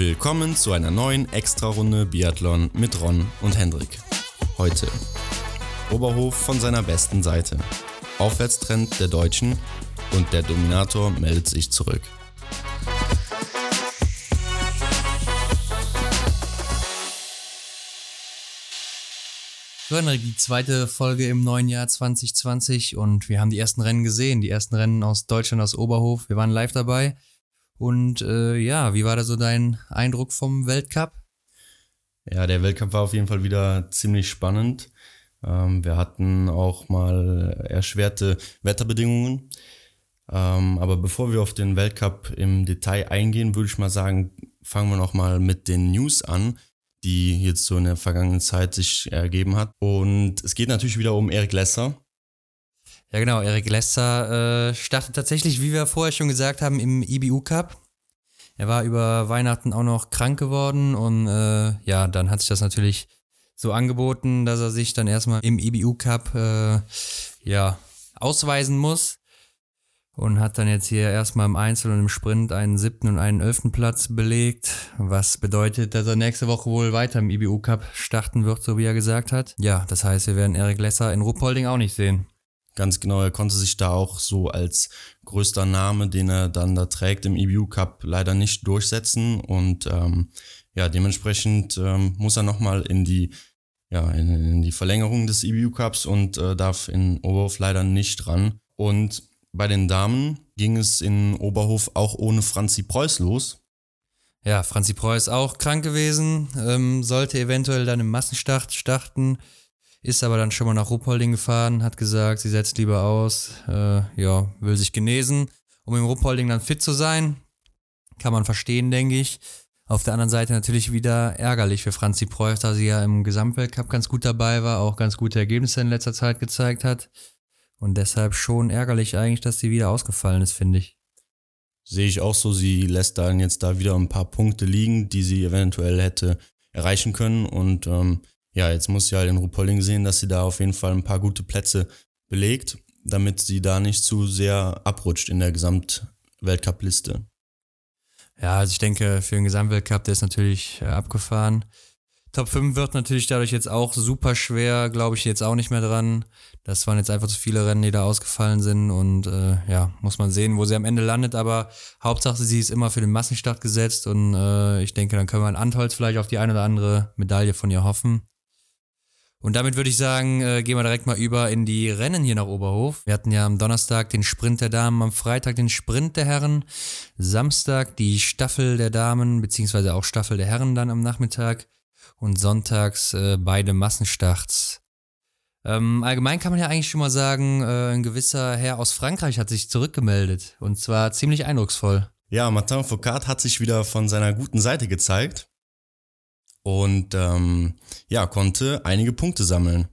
Willkommen zu einer neuen Extra-Runde Biathlon mit Ron und Hendrik. Heute Oberhof von seiner besten Seite. Aufwärtstrend der Deutschen und der Dominator meldet sich zurück. So, Henrik, die zweite Folge im neuen Jahr 2020 und wir haben die ersten Rennen gesehen, die ersten Rennen aus Deutschland, aus Oberhof. Wir waren live dabei. Und äh, ja, wie war da so dein Eindruck vom Weltcup? Ja, der Weltcup war auf jeden Fall wieder ziemlich spannend. Ähm, wir hatten auch mal erschwerte Wetterbedingungen. Ähm, aber bevor wir auf den Weltcup im Detail eingehen, würde ich mal sagen, fangen wir noch mal mit den News an die jetzt so in der vergangenen Zeit sich ergeben hat. Und es geht natürlich wieder um Erik Lesser. Ja, genau. Erik Lesser äh, startet tatsächlich, wie wir vorher schon gesagt haben, im IBU Cup. Er war über Weihnachten auch noch krank geworden und äh, ja, dann hat sich das natürlich so angeboten, dass er sich dann erstmal im IBU Cup äh, ja, ausweisen muss und hat dann jetzt hier erstmal im Einzel und im Sprint einen siebten und einen elften Platz belegt, was bedeutet, dass er nächste Woche wohl weiter im IBU Cup starten wird, so wie er gesagt hat. Ja, das heißt, wir werden Erik Lesser in Ruppolding auch nicht sehen. Ganz genau, er konnte sich da auch so als größter Name, den er dann da trägt im IBU Cup, leider nicht durchsetzen und ähm, ja, dementsprechend ähm, muss er nochmal in die ja, in, in, die Verlängerung des IBU Cups und äh, darf in Oberhof leider nicht ran. Und bei den Damen ging es in Oberhof auch ohne Franzi Preuß los. Ja, Franzi Preuß auch krank gewesen, ähm, sollte eventuell dann im Massenstart starten, ist aber dann schon mal nach Ruppolding gefahren, hat gesagt, sie setzt lieber aus, äh, ja, will sich genesen, um im Ruppolding dann fit zu sein. Kann man verstehen, denke ich. Auf der anderen Seite natürlich wieder ärgerlich für Franzi Preuß, da sie ja im Gesamtweltcup ganz gut dabei war, auch ganz gute Ergebnisse in letzter Zeit gezeigt hat. Und deshalb schon ärgerlich eigentlich, dass sie wieder ausgefallen ist, finde ich. Sehe ich auch so. Sie lässt dann jetzt da wieder ein paar Punkte liegen, die sie eventuell hätte erreichen können. Und ähm, ja, jetzt muss sie halt in Rupolling sehen, dass sie da auf jeden Fall ein paar gute Plätze belegt, damit sie da nicht zu sehr abrutscht in der Gesamtweltcup-Liste. Ja, also ich denke, für den Gesamtweltcup, der ist natürlich äh, abgefahren. Top 5 wird natürlich dadurch jetzt auch super schwer, glaube ich jetzt auch nicht mehr dran. Das waren jetzt einfach zu viele Rennen, die da ausgefallen sind und äh, ja, muss man sehen, wo sie am Ende landet, aber Hauptsache sie ist immer für den Massenstart gesetzt und äh, ich denke, dann können wir an Antholz vielleicht auf die eine oder andere Medaille von ihr hoffen. Und damit würde ich sagen, äh, gehen wir direkt mal über in die Rennen hier nach Oberhof. Wir hatten ja am Donnerstag den Sprint der Damen, am Freitag den Sprint der Herren, Samstag die Staffel der Damen, beziehungsweise auch Staffel der Herren dann am Nachmittag und sonntags äh, beide Massenstarts. Ähm, allgemein kann man ja eigentlich schon mal sagen, äh, ein gewisser Herr aus Frankreich hat sich zurückgemeldet und zwar ziemlich eindrucksvoll. Ja, Martin Foucault hat sich wieder von seiner guten Seite gezeigt und ähm, ja, konnte einige Punkte sammeln.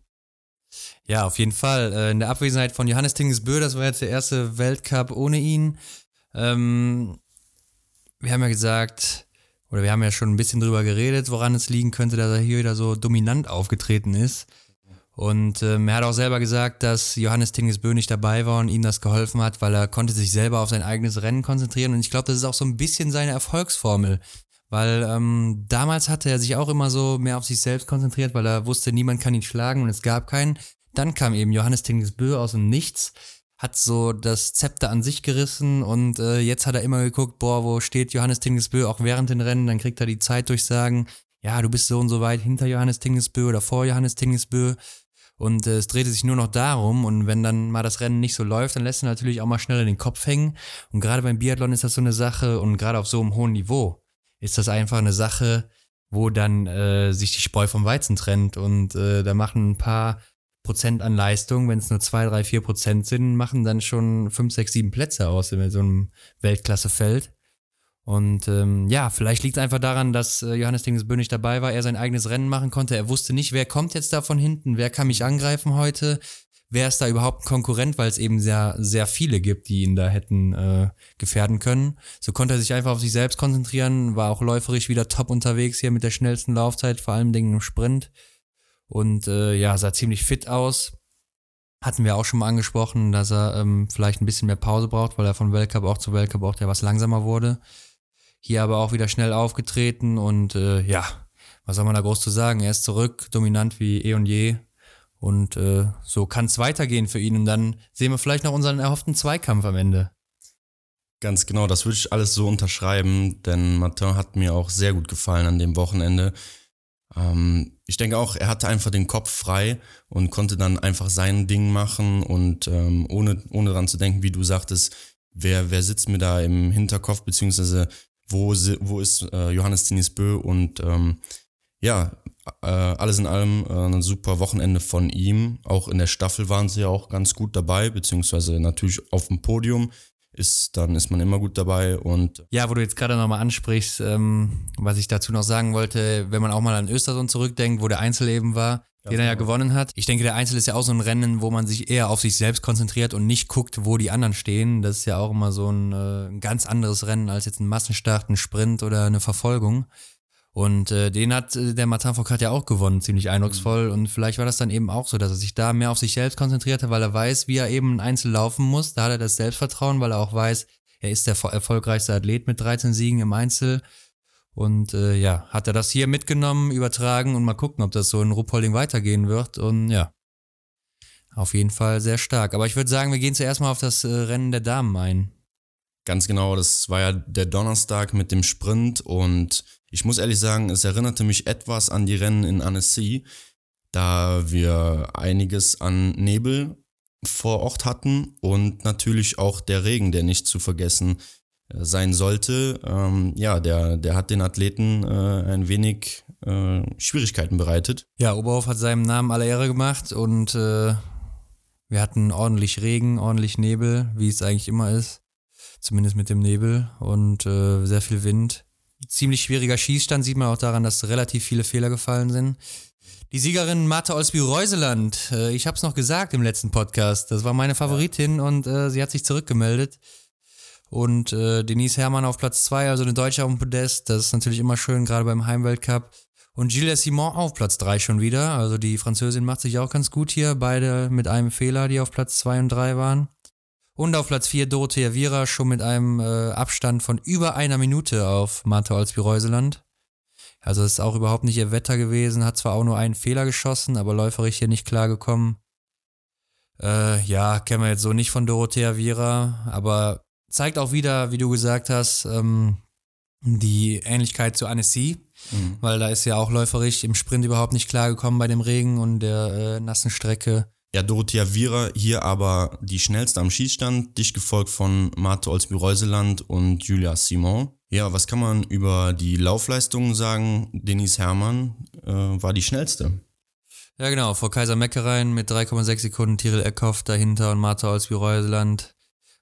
Ja, auf jeden Fall. Äh, in der Abwesenheit von Johannes Tingesbö, das war jetzt der erste Weltcup ohne ihn. Ähm, wir haben ja gesagt, oder wir haben ja schon ein bisschen drüber geredet, woran es liegen könnte, dass er hier wieder so dominant aufgetreten ist. Und ähm, er hat auch selber gesagt, dass Johannes Tingesbö nicht dabei war und ihm das geholfen hat, weil er konnte sich selber auf sein eigenes Rennen konzentrieren. Und ich glaube, das ist auch so ein bisschen seine Erfolgsformel. Weil ähm, damals hatte er sich auch immer so mehr auf sich selbst konzentriert, weil er wusste, niemand kann ihn schlagen und es gab keinen. Dann kam eben Johannes Tingesbö aus dem Nichts hat so das Zepter an sich gerissen und äh, jetzt hat er immer geguckt, boah, wo steht Johannes Tingesbö auch während den Rennen, dann kriegt er die Zeit durchsagen, ja, du bist so und so weit hinter Johannes Tingesbö oder vor Johannes Tingesbö. Und äh, es drehte sich nur noch darum und wenn dann mal das Rennen nicht so läuft, dann lässt er natürlich auch mal schneller den Kopf hängen. Und gerade beim Biathlon ist das so eine Sache und gerade auf so einem hohen Niveau ist das einfach eine Sache, wo dann äh, sich die Spreu vom Weizen trennt und äh, da machen ein paar Prozent an Leistung, wenn es nur zwei, drei, vier Prozent sind, machen dann schon fünf, sechs, sieben Plätze aus in so einem Weltklassefeld. Und ähm, ja, vielleicht liegt es einfach daran, dass äh, Johannes Dingesbö nicht dabei war, er sein eigenes Rennen machen konnte. Er wusste nicht, wer kommt jetzt da von hinten, wer kann mich angreifen heute, wer ist da überhaupt ein Konkurrent, weil es eben sehr, sehr viele gibt, die ihn da hätten äh, gefährden können. So konnte er sich einfach auf sich selbst konzentrieren, war auch läuferisch wieder top unterwegs hier mit der schnellsten Laufzeit, vor allem Dingen im Sprint und äh, ja, sah ziemlich fit aus. Hatten wir auch schon mal angesprochen, dass er ähm, vielleicht ein bisschen mehr Pause braucht, weil er von Weltcup auch zu Weltcup auch der was langsamer wurde. Hier aber auch wieder schnell aufgetreten und äh, ja, was soll man da groß zu sagen? Er ist zurück, dominant wie eh und je. Und äh, so kann es weitergehen für ihn. Und dann sehen wir vielleicht noch unseren erhofften Zweikampf am Ende. Ganz genau, das würde ich alles so unterschreiben, denn Martin hat mir auch sehr gut gefallen an dem Wochenende. Ähm, ich denke auch, er hatte einfach den Kopf frei und konnte dann einfach sein Ding machen und ähm, ohne, ohne daran zu denken, wie du sagtest, wer, wer sitzt mir da im Hinterkopf, beziehungsweise wo, wo ist äh, Johannes Tinis Bö und ähm, ja, äh, alles in allem äh, ein super Wochenende von ihm. Auch in der Staffel waren sie ja auch ganz gut dabei, beziehungsweise natürlich auf dem Podium ist, dann ist man immer gut dabei und ja, wo du jetzt gerade nochmal ansprichst, ähm, was ich dazu noch sagen wollte, wenn man auch mal an Östersund zurückdenkt, wo der Einzel eben war, ja, den er ja genau. gewonnen hat. Ich denke, der Einzel ist ja auch so ein Rennen, wo man sich eher auf sich selbst konzentriert und nicht guckt, wo die anderen stehen. Das ist ja auch immer so ein, äh, ein ganz anderes Rennen als jetzt ein Massenstart, ein Sprint oder eine Verfolgung. Und äh, den hat äh, der Martin Foucault ja auch gewonnen, ziemlich eindrucksvoll. Mhm. Und vielleicht war das dann eben auch so, dass er sich da mehr auf sich selbst konzentrierte, weil er weiß, wie er eben ein Einzel laufen muss. Da hat er das Selbstvertrauen, weil er auch weiß, er ist der erfolgreichste Athlet mit 13 Siegen im Einzel. Und äh, ja, hat er das hier mitgenommen, übertragen und mal gucken, ob das so in Ruppolding weitergehen wird. Und ja, auf jeden Fall sehr stark. Aber ich würde sagen, wir gehen zuerst mal auf das äh, Rennen der Damen ein. Ganz genau, das war ja der Donnerstag mit dem Sprint und ich muss ehrlich sagen, es erinnerte mich etwas an die Rennen in Annecy, da wir einiges an Nebel vor Ort hatten und natürlich auch der Regen, der nicht zu vergessen äh, sein sollte. Ähm, ja, der, der hat den Athleten äh, ein wenig äh, Schwierigkeiten bereitet. Ja, Oberhof hat seinem Namen alle Ehre gemacht und äh, wir hatten ordentlich Regen, ordentlich Nebel, wie es eigentlich immer ist. Zumindest mit dem Nebel und äh, sehr viel Wind ziemlich schwieriger Schießstand, sieht man auch daran, dass relativ viele Fehler gefallen sind. Die Siegerin Martha Olsby-Reuseland, äh, ich habe es noch gesagt im letzten Podcast, das war meine Favoritin und äh, sie hat sich zurückgemeldet. Und äh, Denise Herrmann auf Platz 2, also eine Deutsche auf dem Podest, das ist natürlich immer schön, gerade beim Heimweltcup. Und Gilles Simon auf Platz 3 schon wieder, also die Französin macht sich auch ganz gut hier, beide mit einem Fehler, die auf Platz 2 und 3 waren. Und auf Platz 4 Dorothea Viera schon mit einem äh, Abstand von über einer Minute auf Martha Olsby-Reuseland. Also ist auch überhaupt nicht ihr Wetter gewesen, hat zwar auch nur einen Fehler geschossen, aber läuferisch hier nicht klargekommen. Äh, ja, kennen wir jetzt so nicht von Dorothea Viera, aber zeigt auch wieder, wie du gesagt hast, ähm, die Ähnlichkeit zu Annecy, mhm. weil da ist ja auch läuferisch im Sprint überhaupt nicht klargekommen bei dem Regen und der äh, nassen Strecke. Ja, Dorothea Viera hier aber die schnellste am Schießstand, dicht gefolgt von Marte Olsby-Reuseland und Julia Simon. Ja, was kann man über die Laufleistungen sagen? Denise Herrmann äh, war die schnellste. Ja, genau, vor Kaiser Meckereien mit 3,6 Sekunden Tiril Eckhoff dahinter und Martha Olsby-Reuseland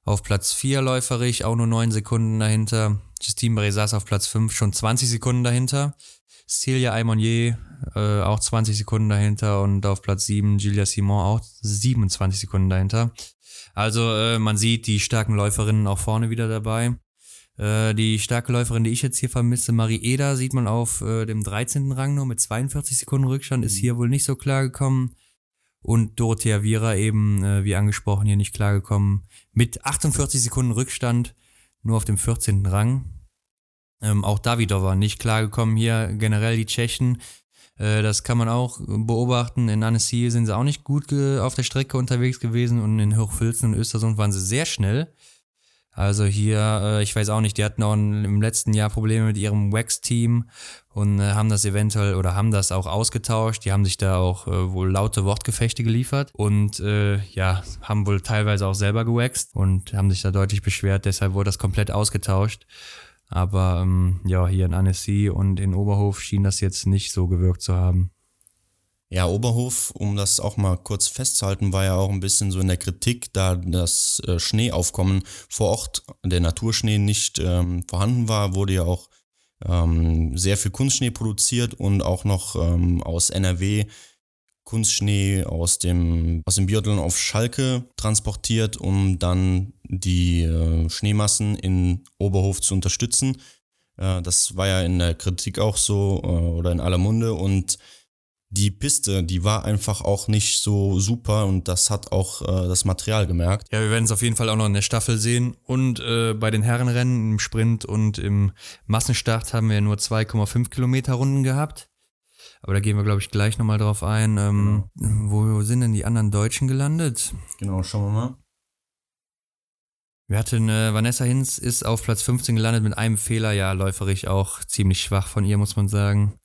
auf Platz 4 läuferig, auch nur 9 Sekunden dahinter. Justine Brezas auf Platz 5, schon 20 Sekunden dahinter. Celia Aymonier äh, auch 20 Sekunden dahinter und auf Platz 7 Julia Simon auch 27 Sekunden dahinter. Also äh, man sieht die starken Läuferinnen auch vorne wieder dabei. Äh, die starke Läuferin, die ich jetzt hier vermisse, Marie Eder, sieht man auf äh, dem 13. Rang nur mit 42 Sekunden Rückstand, ist mhm. hier wohl nicht so klar gekommen. Und Dorothea Viera eben, äh, wie angesprochen, hier nicht klar gekommen. Mit 48 Sekunden Rückstand, nur auf dem 14. Rang. Ähm, auch Davidova nicht klargekommen hier. Generell die Tschechen, äh, das kann man auch beobachten. In Annecy sind sie auch nicht gut auf der Strecke unterwegs gewesen und in Hochfilzen und Östersund waren sie sehr schnell. Also hier, äh, ich weiß auch nicht, die hatten auch im letzten Jahr Probleme mit ihrem Wax-Team und äh, haben das eventuell oder haben das auch ausgetauscht. Die haben sich da auch wohl laute Wortgefechte geliefert und ja, haben wohl teilweise auch selber gewaxt und haben sich da deutlich beschwert. Deshalb wurde das komplett ausgetauscht. Aber ähm, ja, hier in Annecy und in Oberhof schien das jetzt nicht so gewirkt zu haben. Ja, Oberhof, um das auch mal kurz festzuhalten, war ja auch ein bisschen so in der Kritik, da das äh, Schneeaufkommen vor Ort, der Naturschnee nicht ähm, vorhanden war, wurde ja auch ähm, sehr viel Kunstschnee produziert und auch noch ähm, aus NRW Kunstschnee aus dem, aus dem Biathlon auf Schalke transportiert, um dann die äh, Schneemassen in Oberhof zu unterstützen. Äh, das war ja in der Kritik auch so äh, oder in aller Munde und die Piste, die war einfach auch nicht so super und das hat auch das Material gemerkt. Ja, wir werden es auf jeden Fall auch noch in der Staffel sehen. Und äh, bei den Herrenrennen im Sprint und im Massenstart haben wir nur 2,5 Kilometer Runden gehabt. Aber da gehen wir, glaube ich, gleich nochmal drauf ein. Ähm, genau. Wo sind denn die anderen Deutschen gelandet? Genau, schauen wir mal. Wir hatten äh, Vanessa Hinz ist auf Platz 15 gelandet mit einem Fehler, ja, läuferig auch ziemlich schwach von ihr, muss man sagen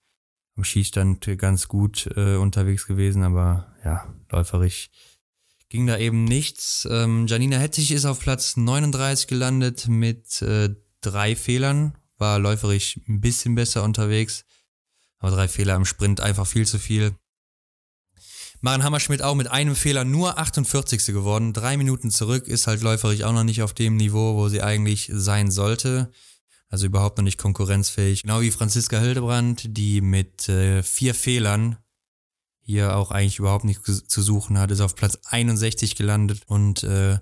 am Schießstand ganz gut äh, unterwegs gewesen, aber ja, läuferig ging da eben nichts. Ähm, Janina Hettich ist auf Platz 39 gelandet mit äh, drei Fehlern, war läuferig ein bisschen besser unterwegs, aber drei Fehler im Sprint einfach viel zu viel. Maren Hammerschmidt auch mit einem Fehler nur 48. geworden, drei Minuten zurück, ist halt läuferig auch noch nicht auf dem Niveau, wo sie eigentlich sein sollte also überhaupt noch nicht konkurrenzfähig. Genau wie Franziska Hildebrand, die mit äh, vier Fehlern hier auch eigentlich überhaupt nichts zu suchen hat, ist auf Platz 61 gelandet und äh,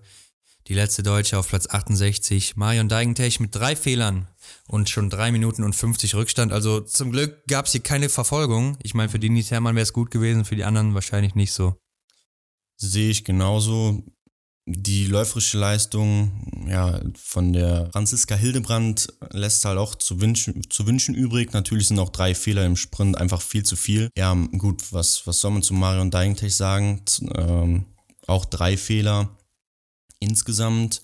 die letzte Deutsche auf Platz 68. Marion Deigentech mit drei Fehlern und schon drei Minuten und 50 Rückstand. Also zum Glück gab es hier keine Verfolgung. Ich meine, für Denise Herrmann wäre es gut gewesen, für die anderen wahrscheinlich nicht so. Sehe ich genauso die läuferische Leistung ja, von der Franziska Hildebrand lässt halt auch zu wünschen, zu wünschen übrig. Natürlich sind auch drei Fehler im Sprint einfach viel zu viel. Ja, gut, was, was soll man zu Marion Deigentech sagen? Ähm, auch drei Fehler insgesamt.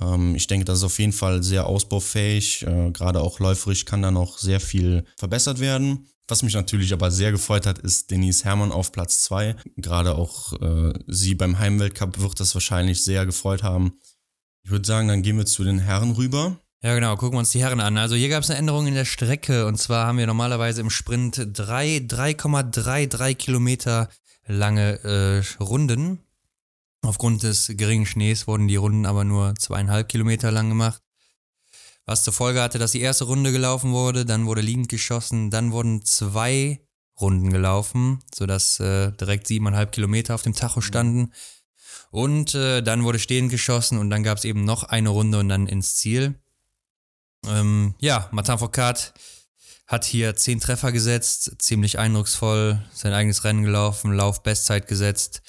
Ähm, ich denke, das ist auf jeden Fall sehr ausbaufähig. Äh, Gerade auch läuferisch kann da noch sehr viel verbessert werden. Was mich natürlich aber sehr gefreut hat, ist Denise Herrmann auf Platz 2. Gerade auch äh, sie beim Heimweltcup wird das wahrscheinlich sehr gefreut haben. Ich würde sagen, dann gehen wir zu den Herren rüber. Ja, genau, gucken wir uns die Herren an. Also hier gab es eine Änderung in der Strecke und zwar haben wir normalerweise im Sprint 3,33 Kilometer lange äh, Runden. Aufgrund des geringen Schnees wurden die Runden aber nur zweieinhalb Kilometer lang gemacht was zur Folge hatte, dass die erste Runde gelaufen wurde, dann wurde liegend geschossen, dann wurden zwei Runden gelaufen, sodass äh, direkt siebeneinhalb Kilometer auf dem Tacho mhm. standen. Und äh, dann wurde stehend geschossen und dann gab es eben noch eine Runde und dann ins Ziel. Ähm, ja, Martin Foucault hat hier zehn Treffer gesetzt, ziemlich eindrucksvoll, sein eigenes Rennen gelaufen, Lauf-Bestzeit gesetzt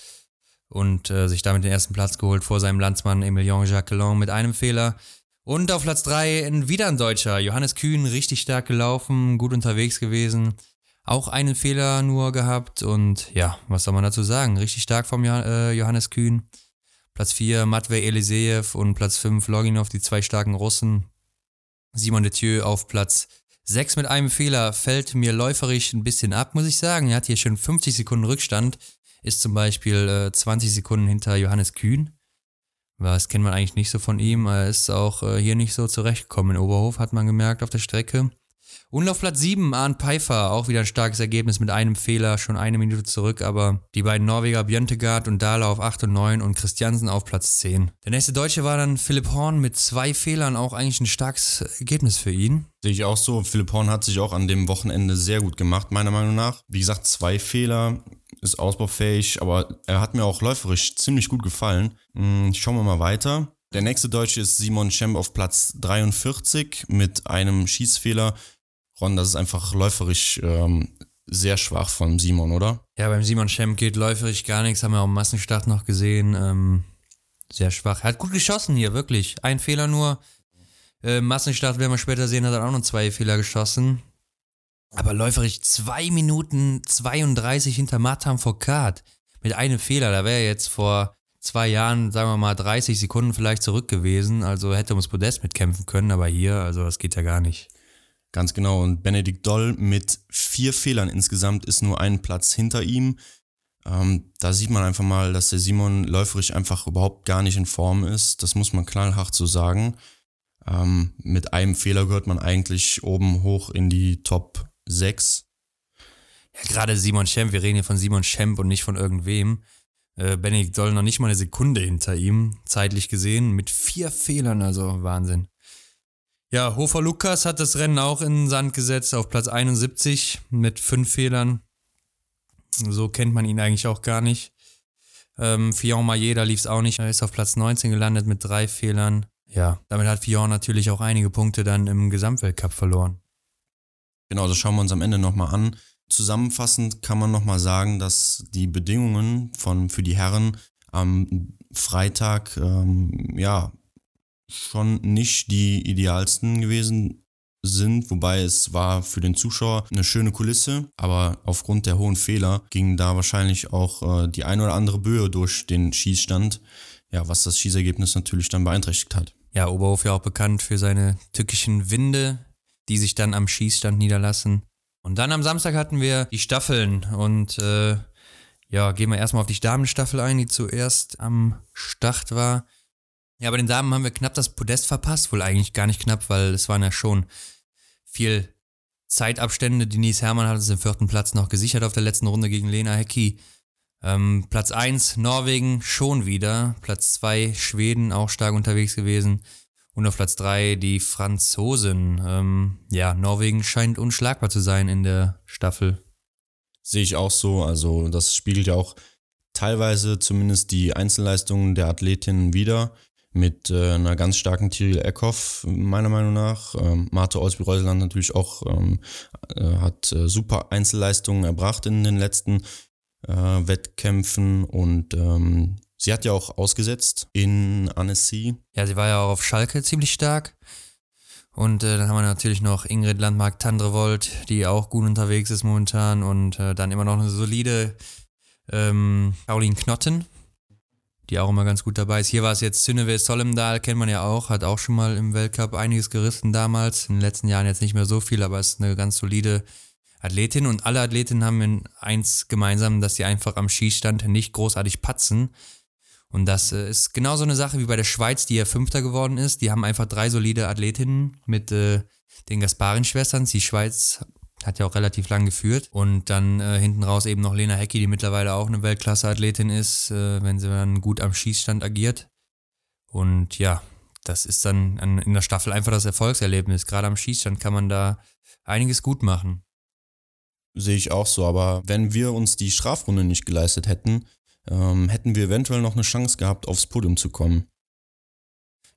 und äh, sich damit den ersten Platz geholt vor seinem Landsmann Emilien Jacquelin mit einem Fehler. Und auf Platz 3 wieder ein Deutscher. Johannes Kühn, richtig stark gelaufen, gut unterwegs gewesen. Auch einen Fehler nur gehabt und ja, was soll man dazu sagen? Richtig stark vom äh, Johannes Kühn. Platz 4 Matvei Eliseev und Platz 5 Loginov, die zwei starken Russen. Simon Detieu auf Platz 6 mit einem Fehler fällt mir läuferisch ein bisschen ab, muss ich sagen. Er hat hier schon 50 Sekunden Rückstand, ist zum Beispiel äh, 20 Sekunden hinter Johannes Kühn. Das kennt man eigentlich nicht so von ihm. Er ist auch äh, hier nicht so zurechtgekommen. In Oberhof hat man gemerkt auf der Strecke. Und auf Platz 7 Arndt Pfeiffer, auch wieder ein starkes Ergebnis mit einem Fehler, schon eine Minute zurück, aber die beiden Norweger Björntegard und Dahler auf 8 und 9 und Christiansen auf Platz 10. Der nächste Deutsche war dann Philipp Horn mit zwei Fehlern, auch eigentlich ein starkes Ergebnis für ihn. Sehe ich auch so. Philipp Horn hat sich auch an dem Wochenende sehr gut gemacht, meiner Meinung nach. Wie gesagt, zwei Fehler ist ausbaufähig, aber er hat mir auch läuferisch ziemlich gut gefallen. Hm, schauen wir mal weiter. Der nächste Deutsche ist Simon Schemp auf Platz 43 mit einem Schießfehler. Ron, das ist einfach läuferisch ähm, sehr schwach von Simon, oder? Ja, beim Simon Schemp geht läuferisch gar nichts, haben wir auch im Massenstart noch gesehen. Ähm, sehr schwach. Er hat gut geschossen hier, wirklich. Ein Fehler nur. Äh, Massenstart werden wir später sehen, hat er auch noch zwei Fehler geschossen. Aber läuferisch 2 Minuten 32 hinter Martin Foucault mit einem Fehler. Da wäre jetzt vor zwei Jahren, sagen wir mal, 30 Sekunden vielleicht zurück gewesen. Also hätte ums Podest mitkämpfen können, aber hier, also das geht ja gar nicht. Ganz genau. Und Benedikt Doll mit vier Fehlern insgesamt ist nur ein Platz hinter ihm. Ähm, da sieht man einfach mal, dass der Simon läuferisch einfach überhaupt gar nicht in Form ist. Das muss man knallhart so sagen. Ähm, mit einem Fehler gehört man eigentlich oben hoch in die Top 6. Ja, gerade Simon Schemp, wir reden hier von Simon Schemp und nicht von irgendwem. Äh, Benedikt Doll noch nicht mal eine Sekunde hinter ihm, zeitlich gesehen, mit vier Fehlern, also Wahnsinn. Ja, Hofer Lukas hat das Rennen auch in den Sand gesetzt auf Platz 71 mit fünf Fehlern. So kennt man ihn eigentlich auch gar nicht. Ähm, Fillon Maillet, lief es auch nicht. Er ist auf Platz 19 gelandet mit drei Fehlern. Ja, damit hat Fillon natürlich auch einige Punkte dann im Gesamtweltcup verloren. Genau, das schauen wir uns am Ende nochmal an. zusammenfassend kann man nochmal sagen, dass die Bedingungen von, für die Herren am Freitag ähm, ja schon nicht die idealsten gewesen sind, wobei es war für den Zuschauer eine schöne Kulisse, aber aufgrund der hohen Fehler ging da wahrscheinlich auch äh, die ein oder andere Böe durch den Schießstand, ja, was das Schießergebnis natürlich dann beeinträchtigt hat. Ja, Oberhof ja auch bekannt für seine tückischen Winde, die sich dann am Schießstand niederlassen. Und dann am Samstag hatten wir die Staffeln und äh, ja, gehen wir erstmal auf die Damenstaffel ein, die zuerst am Start war. Ja, bei den Damen haben wir knapp das Podest verpasst, wohl eigentlich gar nicht knapp, weil es waren ja schon viel Zeitabstände. Denise Hermann hat uns den vierten Platz noch gesichert auf der letzten Runde gegen Lena Hecki. Ähm, Platz 1 Norwegen schon wieder. Platz 2 Schweden auch stark unterwegs gewesen. Und auf Platz 3 die Franzosen. Ähm, ja, Norwegen scheint unschlagbar zu sein in der Staffel. Sehe ich auch so. Also das spiegelt ja auch teilweise zumindest die Einzelleistungen der Athletinnen wieder mit äh, einer ganz starken Tyrell Eckhoff, meiner Meinung nach. Ähm, Marte Olsby-Reuseland natürlich auch ähm, äh, hat äh, super Einzelleistungen erbracht in den letzten äh, Wettkämpfen und ähm, sie hat ja auch ausgesetzt in Annecy. Ja, sie war ja auch auf Schalke ziemlich stark. Und äh, dann haben wir natürlich noch Ingrid Landmark-Tandrevold, die auch gut unterwegs ist momentan. Und äh, dann immer noch eine solide ähm, Caroline Knotten, die auch immer ganz gut dabei ist. Hier war es jetzt Synnöve Solemdal, kennt man ja auch, hat auch schon mal im Weltcup einiges gerissen damals. In den letzten Jahren jetzt nicht mehr so viel, aber ist eine ganz solide Athletin. Und alle Athletinnen haben eins gemeinsam, dass sie einfach am Schießstand nicht großartig patzen. Und das äh, ist genau so eine Sache wie bei der Schweiz, die ja Fünfter geworden ist. Die haben einfach drei solide Athletinnen mit äh, den Gasparin-Schwestern. Die Schweiz hat ja auch relativ lang geführt. Und dann äh, hinten raus eben noch Lena Hecki, die mittlerweile auch eine Weltklasse-Athletin ist, äh, wenn sie dann gut am Schießstand agiert. Und ja, das ist dann an, in der Staffel einfach das Erfolgserlebnis. Gerade am Schießstand kann man da einiges gut machen. Sehe ich auch so, aber wenn wir uns die Strafrunde nicht geleistet hätten, ähm, hätten wir eventuell noch eine Chance gehabt, aufs Podium zu kommen.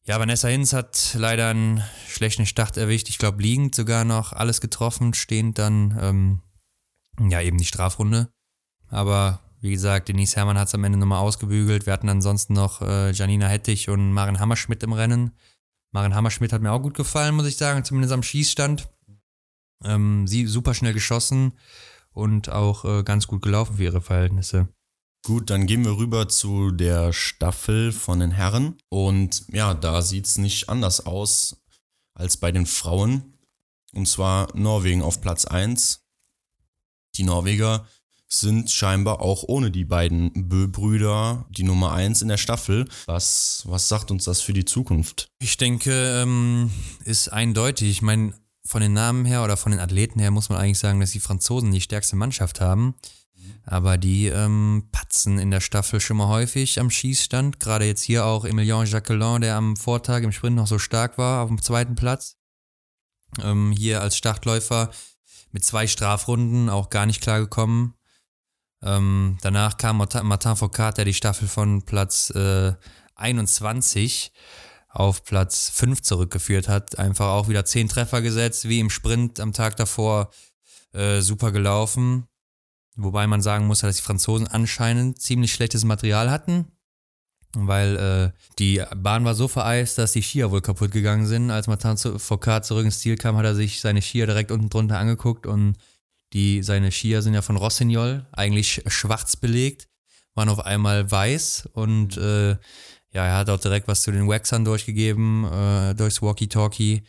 Ja, Vanessa Hinz hat leider einen schlechten Start erwischt. Ich glaube, liegend sogar noch alles getroffen, stehend dann, ähm, ja, eben die Strafrunde. Aber wie gesagt, Denise Herrmann hat es am Ende nochmal ausgebügelt. Wir hatten ansonsten noch äh, Janina Hettich und Maren Hammerschmidt im Rennen. Maren Hammerschmidt hat mir auch gut gefallen, muss ich sagen, zumindest am Schießstand. Ähm, sie super schnell geschossen und auch äh, ganz gut gelaufen für ihre Verhältnisse. Gut, dann gehen wir rüber zu der Staffel von den Herren. Und ja, da sieht es nicht anders aus als bei den Frauen. Und zwar Norwegen auf Platz 1. Die Norweger sind scheinbar auch ohne die beiden Bö-Brüder die Nummer 1 in der Staffel. Was, was sagt uns das für die Zukunft? Ich denke, ähm, ist eindeutig. Ich meine, von den Namen her oder von den Athleten her muss man eigentlich sagen, dass die Franzosen die stärkste Mannschaft haben. Aber die ähm, patzen in der Staffel schon mal häufig am Schießstand. Gerade jetzt hier auch Emilien Jacquelin, der am Vortag im Sprint noch so stark war, auf dem zweiten Platz. Ähm, hier als Startläufer mit zwei Strafrunden auch gar nicht klar gekommen. Ähm, danach kam Martin Foucault, der die Staffel von Platz äh, 21 auf Platz 5 zurückgeführt hat. Einfach auch wieder 10 Treffer gesetzt, wie im Sprint am Tag davor. Äh, super gelaufen. Wobei man sagen muss, dass die Franzosen anscheinend ziemlich schlechtes Material hatten, weil äh, die Bahn war so vereist, dass die Skier wohl kaputt gegangen sind. Als Martin Foucault zurück ins Ziel kam, hat er sich seine Skier direkt unten drunter angeguckt und die, seine Skier sind ja von Rossignol, eigentlich schwarz belegt, waren auf einmal weiß und äh, ja, er hat auch direkt was zu den Waxern durchgegeben, äh, durchs Walkie-Talkie,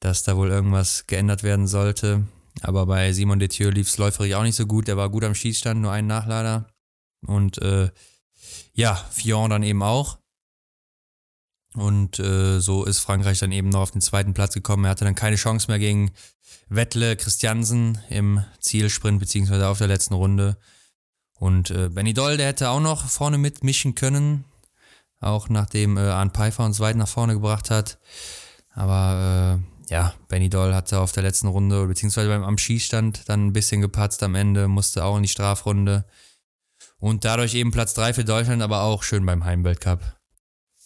dass da wohl irgendwas geändert werden sollte. Aber bei Simon Detieu lief es läuferig auch nicht so gut. Der war gut am Schießstand, nur ein Nachlader. Und äh, ja, Fion dann eben auch. Und äh, so ist Frankreich dann eben noch auf den zweiten Platz gekommen. Er hatte dann keine Chance mehr gegen Wettle Christiansen im Zielsprint, beziehungsweise auf der letzten Runde. Und äh, Benny Doll, der hätte auch noch vorne mitmischen können. Auch nachdem äh, Arne Pfeiffer uns weit nach vorne gebracht hat. Aber äh, ja, Benny Doll hatte auf der letzten Runde, beziehungsweise beim am Schießstand dann ein bisschen gepatzt am Ende, musste auch in die Strafrunde. Und dadurch eben Platz 3 für Deutschland, aber auch schön beim Heimweltcup.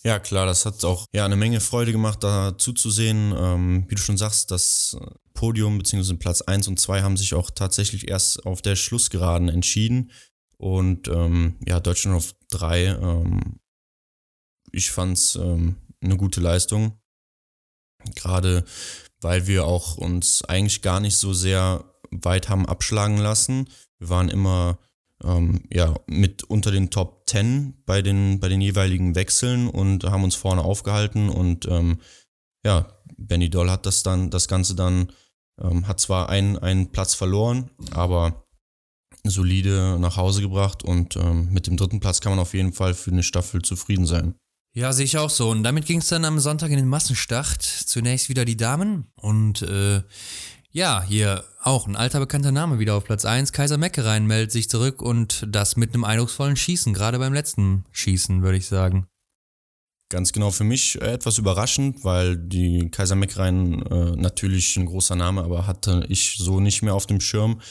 Ja, klar, das hat auch ja, eine Menge Freude gemacht, da zuzusehen. Ähm, wie du schon sagst, das Podium bzw. Platz 1 und 2 haben sich auch tatsächlich erst auf der Schlussgeraden entschieden. Und ähm, ja, Deutschland auf 3, ähm, ich fand es ähm, eine gute Leistung. Gerade weil wir auch uns eigentlich gar nicht so sehr weit haben abschlagen lassen. Wir waren immer ähm, ja, mit unter den Top 10 bei den, bei den jeweiligen Wechseln und haben uns vorne aufgehalten und ähm, ja, Benny Doll hat das dann, das Ganze dann, ähm, hat zwar einen, einen Platz verloren, aber solide nach Hause gebracht und ähm, mit dem dritten Platz kann man auf jeden Fall für eine Staffel zufrieden sein. Ja, sehe ich auch so. Und damit ging es dann am Sonntag in den Massenstart. Zunächst wieder die Damen und äh, ja, hier auch ein alter bekannter Name wieder auf Platz 1. Kaiser Meckerein meldet sich zurück und das mit einem eindrucksvollen Schießen, gerade beim letzten Schießen, würde ich sagen. Ganz genau für mich äh, etwas überraschend, weil die Kaiser Meckerein äh, natürlich ein großer Name, aber hatte ich so nicht mehr auf dem Schirm.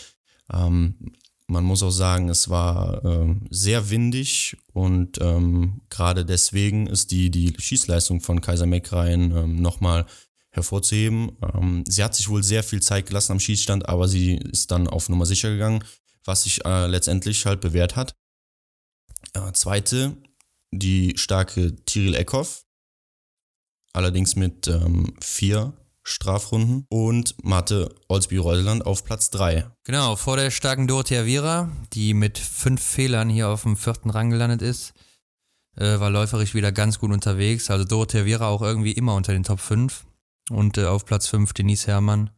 Ähm, man muss auch sagen, es war äh, sehr windig und ähm, gerade deswegen ist die, die Schießleistung von Kaiser Meckerein ähm, nochmal hervorzuheben. Ähm, sie hat sich wohl sehr viel Zeit gelassen am Schießstand, aber sie ist dann auf Nummer sicher gegangen, was sich äh, letztendlich halt bewährt hat. Äh, zweite, die starke Tiril Eckhoff, allerdings mit ähm, vier Strafrunden und Mathe Olsby-Reuseland auf Platz 3. Genau, vor der starken Dorothea Viera, die mit fünf Fehlern hier auf dem vierten Rang gelandet ist, äh, war läuferisch wieder ganz gut unterwegs. Also Dorothea Viera auch irgendwie immer unter den Top 5. Und äh, auf Platz 5 Denise Herrmann.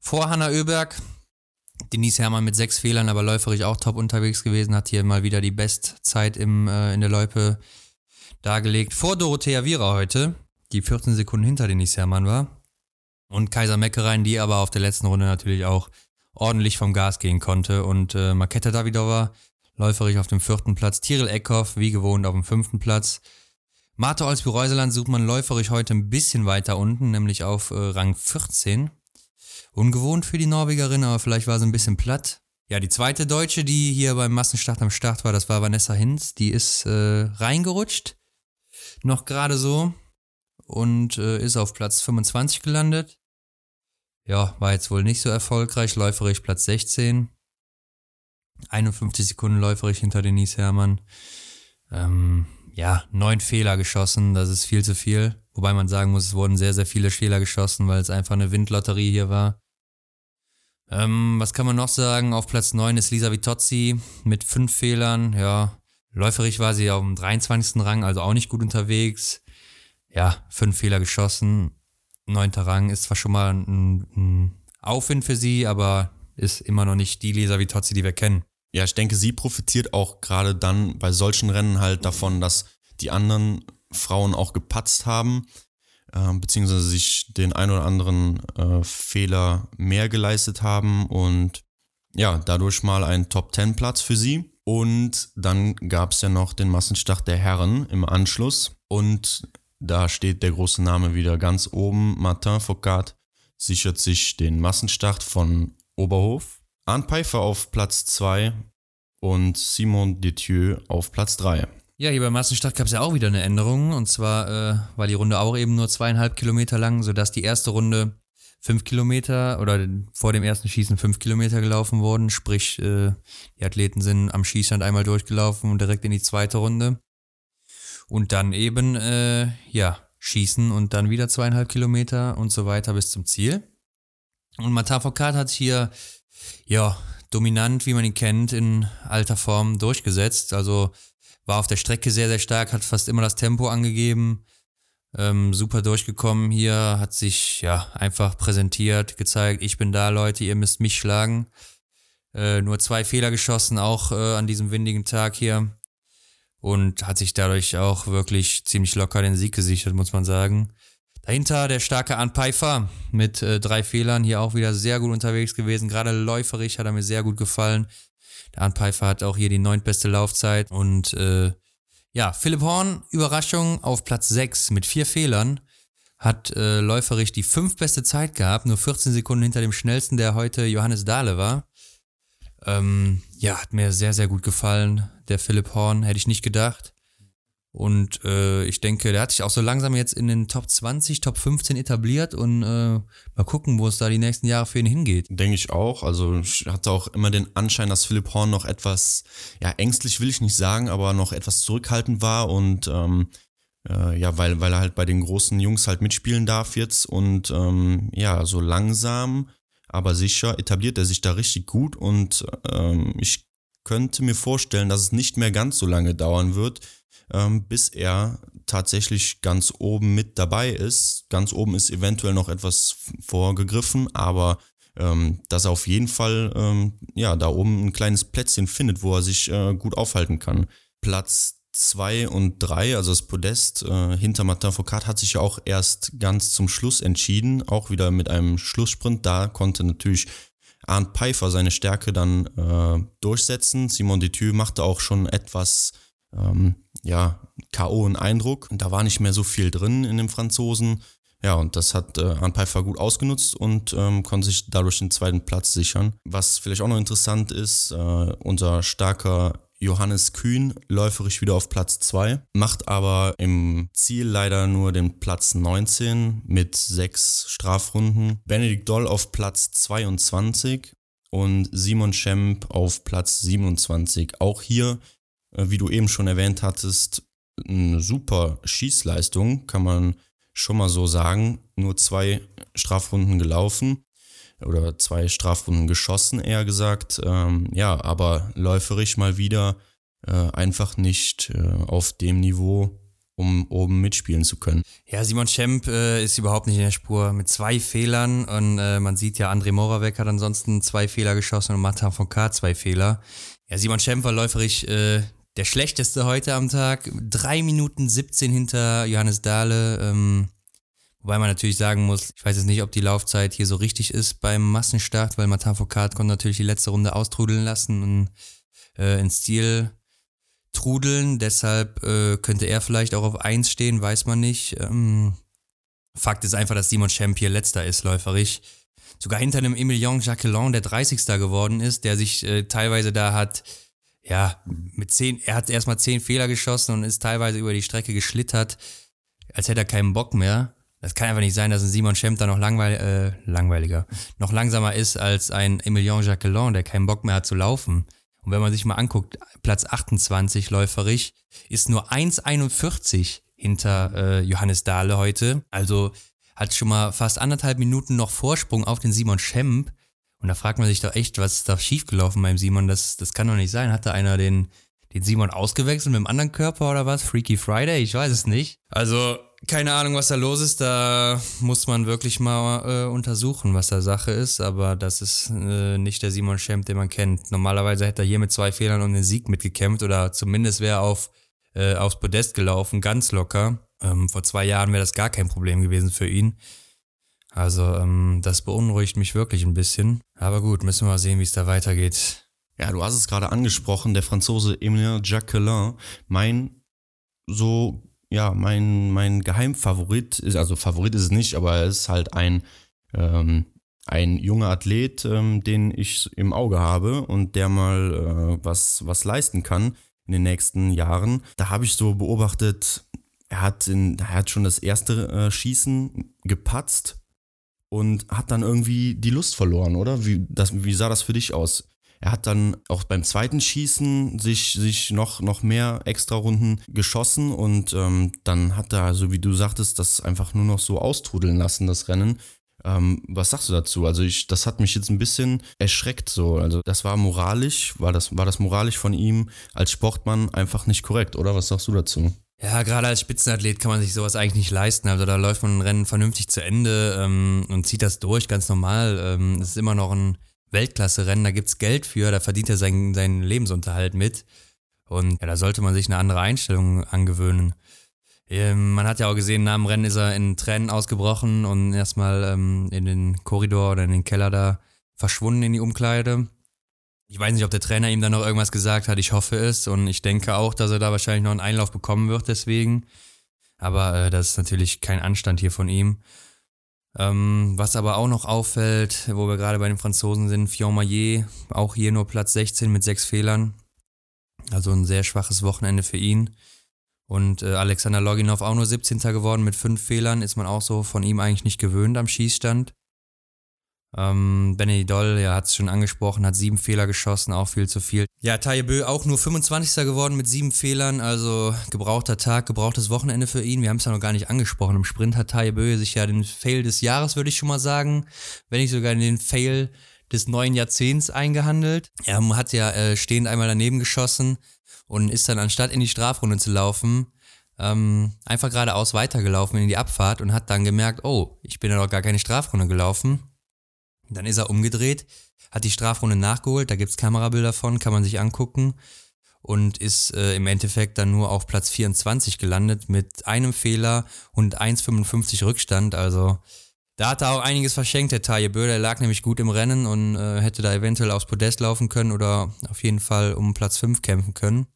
Vor Hanna Oeberg. Denise Herrmann mit sechs Fehlern, aber läuferisch auch top unterwegs gewesen, hat hier mal wieder die Bestzeit im, äh, in der Loipe dargelegt. Vor Dorothea Viera heute, die 14 Sekunden hinter Denise Herrmann war. Und Kaiser Meckerein, die aber auf der letzten Runde natürlich auch ordentlich vom Gas gehen konnte. Und äh, Maketa Davidova läuferisch auf dem vierten Platz. Tiril Eckhoff, wie gewohnt, auf dem fünften Platz. Martha Olsby-Reuseland sucht man läuferisch heute ein bisschen weiter unten, nämlich auf äh, Rang 14. Ungewohnt für die Norwegerin, aber vielleicht war sie ein bisschen platt. Ja, die zweite Deutsche, die hier beim Massenstart am Start war, das war Vanessa Hinz. Die ist äh, reingerutscht. Noch gerade so. Und äh, ist auf Platz 25 gelandet. Ja, war jetzt wohl nicht so erfolgreich. Läuferisch Platz 16. 51 Sekunden läuferisch hinter Denise Herrmann. Ähm, ja, neun Fehler geschossen, das ist viel zu viel. Wobei man sagen muss, es wurden sehr, sehr viele Fehler geschossen, weil es einfach eine Windlotterie hier war. Ähm, was kann man noch sagen? Auf Platz 9 ist Lisa Vitozzi mit fünf Fehlern. Ja, läuferig war sie auf dem 23. Rang, also auch nicht gut unterwegs. Ja, fünf Fehler geschossen. Neunter Rang ist zwar schon mal ein, ein Aufwind für sie, aber ist immer noch nicht die Lisa Vitozzi, die wir kennen ja, ich denke, sie profitiert auch gerade dann bei solchen Rennen halt davon, dass die anderen Frauen auch gepatzt haben, äh, beziehungsweise sich den ein oder anderen äh, Fehler mehr geleistet haben und ja, dadurch mal ein Top-10-Platz für sie. Und dann gab es ja noch den Massenstart der Herren im Anschluss und da steht der große Name wieder ganz oben. Martin Foucault sichert sich den Massenstart von Oberhof Arndt Pfeiffer auf Platz 2 und Simon Detieu auf Platz 3. Ja, hier bei Massenstart gab es ja auch wieder eine Änderung. Und zwar äh, war die Runde auch eben nur zweieinhalb Kilometer lang, sodass die erste Runde fünf Kilometer oder vor dem ersten Schießen fünf Kilometer gelaufen wurden. Sprich, äh, die Athleten sind am Schießstand einmal durchgelaufen und direkt in die zweite Runde. Und dann eben, äh, ja, schießen und dann wieder zweieinhalb Kilometer und so weiter bis zum Ziel. Und Martin Foucault hat hier ja, dominant, wie man ihn kennt, in alter Form durchgesetzt. Also war auf der Strecke sehr, sehr stark, hat fast immer das Tempo angegeben. Ähm, super durchgekommen hier, hat sich ja einfach präsentiert, gezeigt, ich bin da, Leute, ihr müsst mich schlagen. Äh, nur zwei Fehler geschossen, auch äh, an diesem windigen Tag hier. Und hat sich dadurch auch wirklich ziemlich locker den Sieg gesichert, muss man sagen. Dahinter der starke Arndt Pfeiffer mit äh, drei Fehlern, hier auch wieder sehr gut unterwegs gewesen. Gerade läuferig hat er mir sehr gut gefallen. Der Arndt Pfeiffer hat auch hier die neuntbeste Laufzeit. Und äh, ja, Philipp Horn, Überraschung auf Platz 6 mit vier Fehlern. Hat äh, läuferig die fünftbeste Zeit gehabt, nur 14 Sekunden hinter dem schnellsten, der heute Johannes Dahle war. Ähm, ja, hat mir sehr, sehr gut gefallen. Der Philipp Horn, hätte ich nicht gedacht. Und äh, ich denke, der hat sich auch so langsam jetzt in den Top 20, Top 15 etabliert und äh, mal gucken, wo es da die nächsten Jahre für ihn hingeht. Denke ich auch. Also ich hatte auch immer den Anschein, dass Philipp Horn noch etwas, ja, ängstlich will ich nicht sagen, aber noch etwas zurückhaltend war und ähm, äh, ja, weil, weil er halt bei den großen Jungs halt mitspielen darf jetzt und ähm, ja, so langsam, aber sicher etabliert er sich da richtig gut und ähm, ich könnte mir vorstellen, dass es nicht mehr ganz so lange dauern wird, ähm, bis er tatsächlich ganz oben mit dabei ist. Ganz oben ist eventuell noch etwas vorgegriffen, aber ähm, dass er auf jeden Fall ähm, ja da oben ein kleines Plätzchen findet, wo er sich äh, gut aufhalten kann. Platz 2 und 3, also das Podest äh, hinter Martin Foucault, hat sich ja auch erst ganz zum Schluss entschieden, auch wieder mit einem Schlusssprint. Da konnte natürlich Arndt Pfeiffer seine Stärke dann äh, durchsetzen. Simon Detieu machte auch schon etwas ähm, ja, K.O. einen Eindruck. Da war nicht mehr so viel drin in dem Franzosen. Ja, und das hat äh, Arndt Pfeiffer gut ausgenutzt und ähm, konnte sich dadurch den zweiten Platz sichern. Was vielleicht auch noch interessant ist, äh, unser starker Johannes Kühn läuferisch wieder auf Platz 2, macht aber im Ziel leider nur den Platz 19 mit sechs Strafrunden. Benedikt Doll auf Platz 22 und Simon Schemp auf Platz 27. Auch hier, äh, wie du eben schon erwähnt hattest, eine super Schießleistung, kann man schon mal so sagen. Nur zwei Strafrunden gelaufen oder zwei Strafrunden geschossen, eher gesagt. Ähm, ja, aber läuferisch mal wieder äh, einfach nicht äh, auf dem Niveau, um oben mitspielen zu können. Ja, Simon Schemp äh, ist überhaupt nicht in der Spur mit zwei Fehlern und äh, man sieht ja, André Moravec hat ansonsten zwei Fehler geschossen und Martin von K zwei Fehler. Ja, Simon Schemp war läuferisch äh, der schlechteste heute am Tag. Drei Minuten 17 hinter Johannes Dahle. Ähm, Wobei man natürlich sagen muss, ich weiß jetzt nicht, ob die Laufzeit hier so richtig ist beim Massenstart, weil Martin Foucault konnte natürlich die letzte Runde austrudeln lassen und äh, ins Ziel trudeln. Deshalb äh, könnte er vielleicht auch auf 1 stehen, weiß man nicht. Ähm, Fakt ist einfach, dass Simon Champ hier letzter ist, läuferig. Sogar hinter einem Emilien Jacquelin, der 30. geworden ist, der sich äh, teilweise da hat, ja, mit 10, er hat erstmal 10 Fehler geschossen und ist teilweise über die Strecke geschlittert, als hätte er keinen Bock mehr. Das kann einfach nicht sein, dass ein Simon Schemp da noch langweil, äh, langweiliger, noch langsamer ist als ein Emilien Jacquelin, der keinen Bock mehr hat zu laufen. Und wenn man sich mal anguckt, Platz 28 läuferig, ist nur 1,41 hinter äh, Johannes Dahle heute. Also hat schon mal fast anderthalb Minuten noch Vorsprung auf den Simon Schemp. Und da fragt man sich doch echt, was ist da schiefgelaufen beim Simon? Das, das kann doch nicht sein. Hat da einer den, den Simon ausgewechselt mit einem anderen Körper oder was? Freaky Friday? Ich weiß es nicht. Also keine Ahnung, was da los ist. Da muss man wirklich mal äh, untersuchen, was da Sache ist. Aber das ist äh, nicht der Simon Schemp, den man kennt. Normalerweise hätte er hier mit zwei Fehlern um den Sieg mitgekämpft oder zumindest wäre auf äh, aufs Podest gelaufen, ganz locker. Ähm, vor zwei Jahren wäre das gar kein Problem gewesen für ihn. Also ähm, das beunruhigt mich wirklich ein bisschen. Aber gut, müssen wir mal sehen, wie es da weitergeht. Ja, du hast es gerade angesprochen, der Franzose Emilien Jacquelin, mein so ja, mein, mein Geheimfavorit ist, also Favorit ist es nicht, aber er ist halt ein, ähm, ein junger Athlet, ähm, den ich im Auge habe und der mal äh, was, was leisten kann in den nächsten Jahren. Da habe ich so beobachtet, er hat, in, er hat schon das erste äh, Schießen gepatzt und hat dann irgendwie die Lust verloren, oder? Wie, das, wie sah das für dich aus? Er hat dann auch beim zweiten Schießen sich, sich noch, noch mehr Extra-Runden geschossen und ähm, dann hat er, so wie du sagtest, das einfach nur noch so austrudeln lassen, das Rennen. Ähm, was sagst du dazu? Also ich, das hat mich jetzt ein bisschen erschreckt so. Also das war moralisch, war das, war das moralisch von ihm als Sportmann einfach nicht korrekt, oder? Was sagst du dazu? Ja, gerade als Spitzenathlet kann man sich sowas eigentlich nicht leisten. Also da läuft man ein Rennen vernünftig zu Ende ähm, und zieht das durch, ganz normal. Ähm, es ist immer noch ein Weltklasse-Rennen, da gibt's Geld für, da verdient er seinen, seinen Lebensunterhalt mit. Und ja, da sollte man sich eine andere Einstellung angewöhnen. Ähm, man hat ja auch gesehen, nach dem Rennen ist er in Tränen ausgebrochen und erstmal ähm, in den Korridor oder in den Keller da verschwunden in die Umkleide. Ich weiß nicht, ob der Trainer ihm dann noch irgendwas gesagt hat. Ich hoffe es und ich denke auch, dass er da wahrscheinlich noch einen Einlauf bekommen wird deswegen. Aber äh, das ist natürlich kein Anstand hier von ihm. Ähm, was aber auch noch auffällt, wo wir gerade bei den Franzosen sind, Fion Maillet, auch hier nur Platz 16 mit sechs Fehlern. Also ein sehr schwaches Wochenende für ihn. Und äh, Alexander Loginov auch nur 17. geworden mit fünf Fehlern, ist man auch so von ihm eigentlich nicht gewöhnt am Schießstand. Ähm, Benny Doll, ja, hat es schon angesprochen, hat sieben Fehler geschossen, auch viel zu viel. Ja, Taye Bö auch nur 25. geworden mit sieben Fehlern, also gebrauchter Tag, gebrauchtes Wochenende für ihn. Wir haben es ja noch gar nicht angesprochen. Im Sprint hat Taye Bö sich ja den Fail des Jahres, würde ich schon mal sagen, wenn nicht sogar den Fail des neuen Jahrzehnts eingehandelt. Er hat ja äh, stehend einmal daneben geschossen und ist dann anstatt in die Strafrunde zu laufen, ähm, einfach geradeaus weitergelaufen in die Abfahrt und hat dann gemerkt, oh, ich bin ja noch gar keine Strafrunde gelaufen dann ist er umgedreht, hat die Strafrunde nachgeholt, da gibt's Kamerabilder von, kann man sich angucken und ist äh, im Endeffekt dann nur auf Platz 24 gelandet mit einem Fehler und 1,55 Rückstand. Also da hat er auch einiges verschenkt, der Taje Böhr. Der lag nämlich gut im Rennen und äh, hätte da eventuell aufs Podest laufen können oder auf jeden Fall um Platz 5 kämpfen können.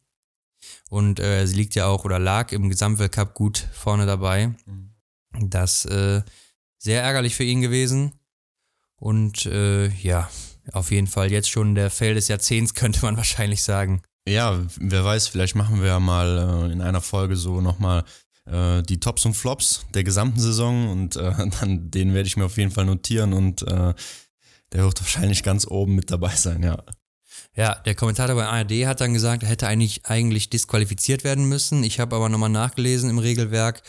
Und äh, sie liegt ja auch oder lag im Gesamtweltcup gut vorne dabei. Mhm. Das äh, sehr ärgerlich für ihn gewesen. Und äh, ja, auf jeden Fall jetzt schon der Fail des Jahrzehnts, könnte man wahrscheinlich sagen. Ja, wer weiß, vielleicht machen wir ja mal äh, in einer Folge so nochmal äh, die Tops und Flops der gesamten Saison und äh, dann den werde ich mir auf jeden Fall notieren und äh, der wird wahrscheinlich ganz oben mit dabei sein, ja. Ja, der Kommentator bei ARD hat dann gesagt, er hätte eigentlich, eigentlich disqualifiziert werden müssen. Ich habe aber nochmal nachgelesen im Regelwerk.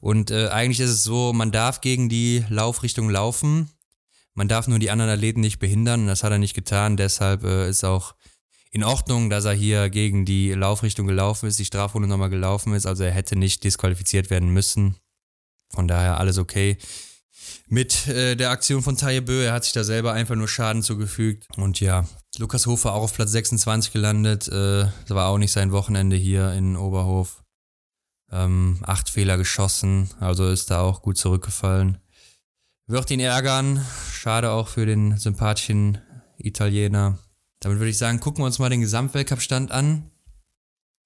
Und äh, eigentlich ist es so, man darf gegen die Laufrichtung laufen, man darf nur die anderen Athleten nicht behindern und das hat er nicht getan. Deshalb äh, ist auch in Ordnung, dass er hier gegen die Laufrichtung gelaufen ist, die Strafrunde nochmal gelaufen ist. Also er hätte nicht disqualifiziert werden müssen. Von daher alles okay. Mit äh, der Aktion von Taye Bö, er hat sich da selber einfach nur Schaden zugefügt. Und ja, Lukas Hofer auch auf Platz 26 gelandet. Äh, das war auch nicht sein Wochenende hier in Oberhof. Ähm, acht Fehler geschossen, also ist da auch gut zurückgefallen. Wird ihn ärgern. Schade auch für den sympathischen Italiener. Damit würde ich sagen, gucken wir uns mal den Gesamtweltcup-Stand an.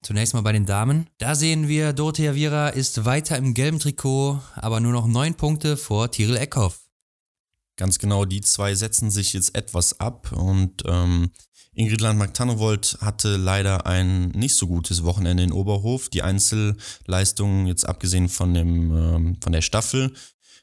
Zunächst mal bei den Damen. Da sehen wir, Dorothea Viera ist weiter im gelben Trikot, aber nur noch neun Punkte vor Tiril Eckhoff. Ganz genau, die zwei setzen sich jetzt etwas ab und ähm, Ingrid Landmark-Tannewold hatte leider ein nicht so gutes Wochenende in Oberhof. Die Einzelleistungen, jetzt abgesehen von, dem, ähm, von der Staffel,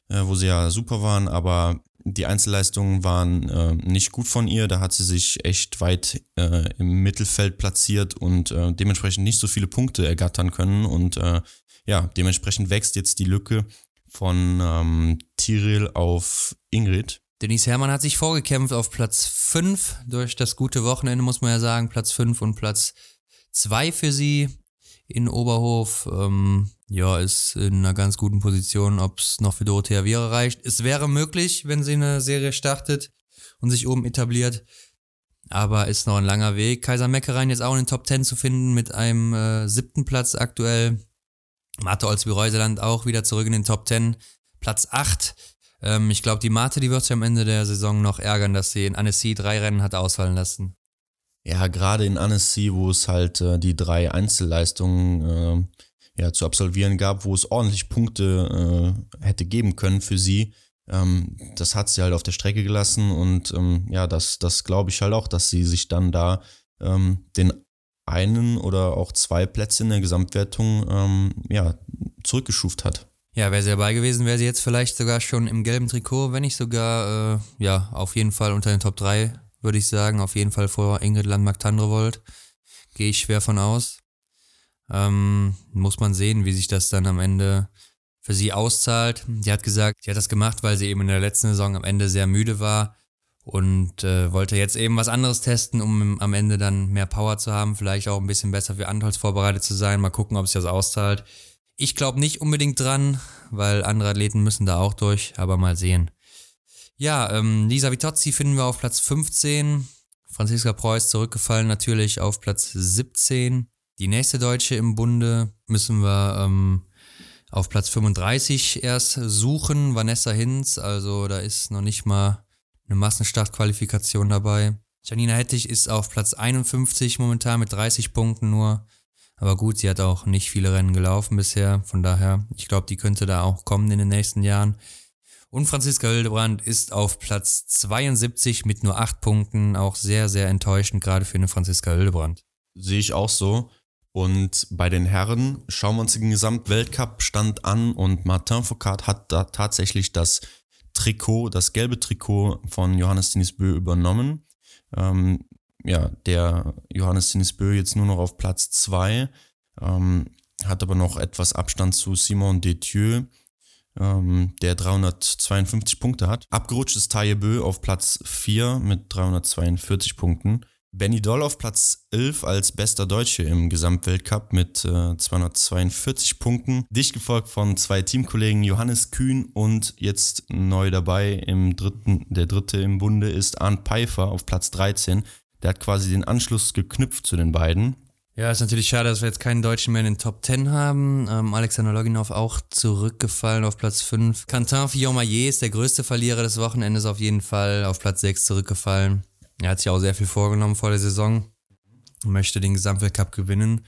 äh, wo sie ja super waren, aber die Einzelleistungen waren äh, nicht gut von ihr. Da hat sie sich echt weit äh, im Mittelfeld platziert und äh, dementsprechend nicht so viele Punkte ergattern können. Und äh, ja, dementsprechend wächst jetzt die Lücke von ähm, Tiril auf Ingrid. Denise Herrmann hat sich vorgekämpft auf Platz 5 durch das gute Wochenende, muss man ja sagen. Platz 5 und Platz 2 für sie in Oberhof. Ähm, ja, ist in einer ganz guten Position, ob es noch für Dorothea Viera reicht. Es wäre möglich, wenn sie eine Serie startet und sich oben etabliert. Aber ist noch ein langer Weg. Kaiser Meckerein jetzt auch in den Top 10 zu finden mit einem äh, siebten Platz aktuell. Marte Olsby-Reuseland auch wieder zurück in den Top 10. Platz 8. Ähm, ich glaube, die Marte, die wird sich am Ende der Saison noch ärgern, dass sie in Annecy drei Rennen hat ausfallen lassen. Ja, gerade in Annecy, wo es halt äh, die drei Einzelleistungen äh, ja, zu absolvieren gab, wo es ordentlich Punkte äh, hätte geben können für sie. Ähm, das hat sie halt auf der Strecke gelassen und ähm, ja, das, das glaube ich halt auch, dass sie sich dann da ähm, den einen oder auch zwei Plätze in der Gesamtwertung ähm, ja, zurückgeschuft hat. Ja, wäre sie dabei gewesen, wäre sie jetzt vielleicht sogar schon im gelben Trikot, wenn nicht sogar, äh, ja, auf jeden Fall unter den Top 3, würde ich sagen. Auf jeden Fall vor Ingrid Landmark-Tandrevold. Gehe ich schwer von aus. Ähm, muss man sehen, wie sich das dann am Ende für sie auszahlt. Die hat gesagt, sie hat das gemacht, weil sie eben in der letzten Saison am Ende sehr müde war und äh, wollte jetzt eben was anderes testen, um am Ende dann mehr Power zu haben, vielleicht auch ein bisschen besser für Antholz vorbereitet zu sein. Mal gucken, ob sich das auszahlt. Ich glaube nicht unbedingt dran, weil andere Athleten müssen da auch durch, aber mal sehen. Ja, ähm, Lisa Vitozzi finden wir auf Platz 15. Franziska Preuß zurückgefallen natürlich auf Platz 17. Die nächste Deutsche im Bunde müssen wir ähm, auf Platz 35 erst suchen. Vanessa Hinz, also da ist noch nicht mal eine Massenstartqualifikation dabei. Janina Hettich ist auf Platz 51 momentan mit 30 Punkten nur. Aber gut, sie hat auch nicht viele Rennen gelaufen bisher. Von daher, ich glaube, die könnte da auch kommen in den nächsten Jahren. Und Franziska Hildebrand ist auf Platz 72 mit nur 8 Punkten. Auch sehr, sehr enttäuschend, gerade für eine Franziska Hildebrand. Sehe ich auch so. Und bei den Herren schauen wir uns den Gesamtweltcup-Stand an und Martin Foucault hat da tatsächlich das Trikot, das gelbe Trikot von Johannes Bö übernommen. Ähm, ja, der Johannes Bö jetzt nur noch auf Platz 2, ähm, hat aber noch etwas Abstand zu Simon Detieu, ähm, der 352 Punkte hat. Abgerutscht ist Taye Bö auf Platz 4 mit 342 Punkten. Benny Doll auf Platz 11 als bester Deutsche im Gesamtweltcup mit äh, 242 Punkten. Dicht gefolgt von zwei Teamkollegen Johannes Kühn und jetzt neu dabei im dritten, der dritte im Bunde ist Arndt Pfeiffer auf Platz 13. Der hat quasi den Anschluss geknüpft zu den beiden. Ja, ist natürlich schade, dass wir jetzt keinen Deutschen mehr in den Top 10 haben. Ähm, Alexander Loginov auch zurückgefallen auf Platz 5. Quentin Fillon-Maillet ist der größte Verlierer des Wochenendes auf jeden Fall auf Platz 6 zurückgefallen. Er hat sich auch sehr viel vorgenommen vor der Saison, möchte den Gesamtweltcup gewinnen,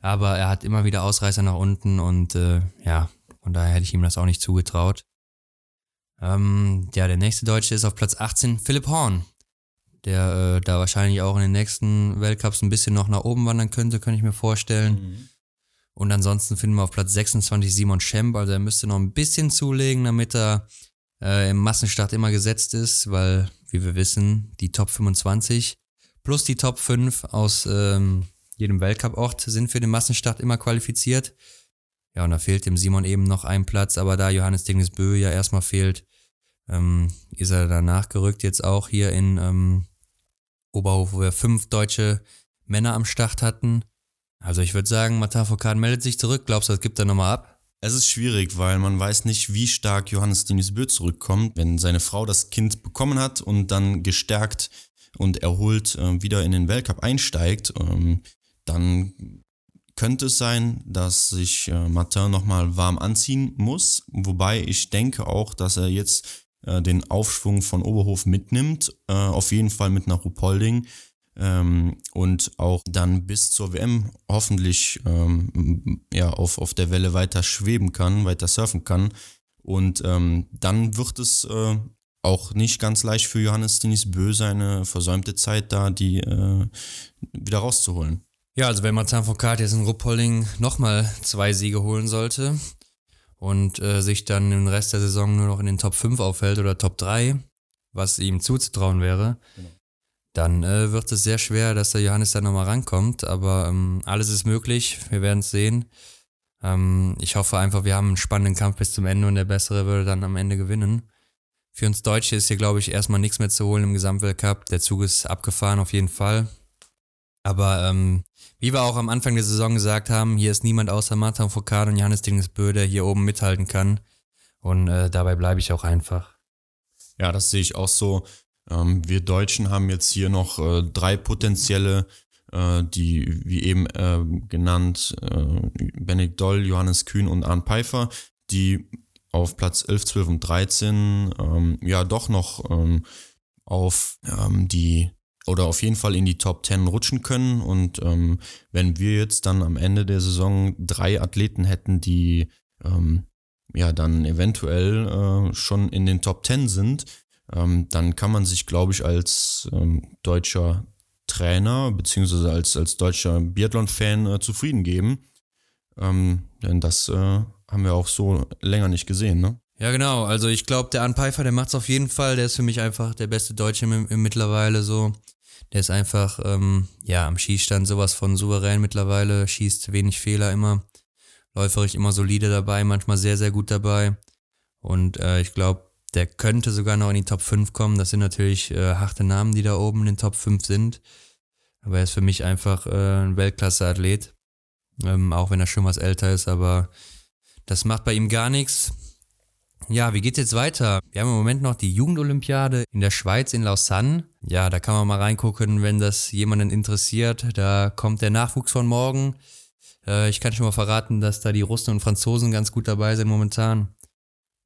aber er hat immer wieder Ausreißer nach unten und äh, ja, von daher hätte ich ihm das auch nicht zugetraut. Ähm, ja, der nächste Deutsche ist auf Platz 18, Philipp Horn, der äh, da wahrscheinlich auch in den nächsten Weltcups ein bisschen noch nach oben wandern könnte, könnte ich mir vorstellen. Mhm. Und ansonsten finden wir auf Platz 26 Simon Schemp, also er müsste noch ein bisschen zulegen, damit er äh, im Massenstart immer gesetzt ist, weil wie wir wissen, die Top 25 plus die Top 5 aus ähm, jedem Weltcup-Ort sind für den Massenstart immer qualifiziert. Ja, und da fehlt dem Simon eben noch ein Platz, aber da Johannes Dingesbö ja erstmal fehlt, ähm, ist er danach gerückt jetzt auch hier in ähm, Oberhof, wo wir fünf deutsche Männer am Start hatten. Also ich würde sagen, Matafokan meldet sich zurück. Glaubst du, das gibt er nochmal ab? Es ist schwierig, weil man weiß nicht, wie stark Johannes Denis Bö zurückkommt, wenn seine Frau das Kind bekommen hat und dann gestärkt und erholt äh, wieder in den Weltcup einsteigt, ähm, dann könnte es sein, dass sich äh, Martin nochmal warm anziehen muss, wobei ich denke auch, dass er jetzt äh, den Aufschwung von Oberhof mitnimmt, äh, auf jeden Fall mit nach Rupolding ähm, und auch dann bis zur WM hoffentlich ähm, ja, auf, auf der Welle weiter schweben kann, weiter surfen kann. Und ähm, dann wird es äh, auch nicht ganz leicht für Johannes Denis Bö seine versäumte Zeit da, die äh, wieder rauszuholen. Ja, also wenn Martin Foucault jetzt in Ruppolding nochmal zwei Siege holen sollte und äh, sich dann im Rest der Saison nur noch in den Top 5 aufhält oder Top 3, was ihm zuzutrauen wäre, genau dann äh, wird es sehr schwer, dass der Johannes da nochmal rankommt. Aber ähm, alles ist möglich. Wir werden es sehen. Ähm, ich hoffe einfach, wir haben einen spannenden Kampf bis zum Ende und der Bessere würde dann am Ende gewinnen. Für uns Deutsche ist hier, glaube ich, erstmal nichts mehr zu holen im Gesamtweltcup. Der Zug ist abgefahren auf jeden Fall. Aber ähm, wie wir auch am Anfang der Saison gesagt haben, hier ist niemand außer Martin Foucault und Johannes Dingesbö, der hier oben mithalten kann. Und äh, dabei bleibe ich auch einfach. Ja, das sehe ich auch so. Ähm, wir Deutschen haben jetzt hier noch äh, drei potenzielle, äh, die, wie eben äh, genannt, äh, Benedikt Doll, Johannes Kühn und Arndt Pfeiffer, die auf Platz 11, 12 und 13 ähm, ja doch noch ähm, auf ähm, die oder auf jeden Fall in die Top 10 rutschen können. Und ähm, wenn wir jetzt dann am Ende der Saison drei Athleten hätten, die ähm, ja dann eventuell äh, schon in den Top 10 sind, ähm, dann kann man sich, glaube ich, als ähm, deutscher Trainer beziehungsweise als, als deutscher Biathlon-Fan äh, zufrieden geben. Ähm, denn das äh, haben wir auch so länger nicht gesehen, ne? Ja, genau. Also ich glaube, der Anpfeifer, der macht es auf jeden Fall. Der ist für mich einfach der beste Deutsche mittlerweile so. Der ist einfach, ähm, ja, am Schießstand sowas von souverän mittlerweile, schießt wenig Fehler immer, läuferisch immer solide dabei, manchmal sehr, sehr gut dabei. Und äh, ich glaube, der könnte sogar noch in die Top 5 kommen. Das sind natürlich äh, harte Namen, die da oben in den Top 5 sind. Aber er ist für mich einfach äh, ein Weltklasse-Athlet. Ähm, auch wenn er schon was älter ist, aber das macht bei ihm gar nichts. Ja, wie geht's jetzt weiter? Wir haben im Moment noch die Jugendolympiade in der Schweiz in Lausanne. Ja, da kann man mal reingucken, wenn das jemanden interessiert. Da kommt der Nachwuchs von morgen. Äh, ich kann schon mal verraten, dass da die Russen und Franzosen ganz gut dabei sind momentan.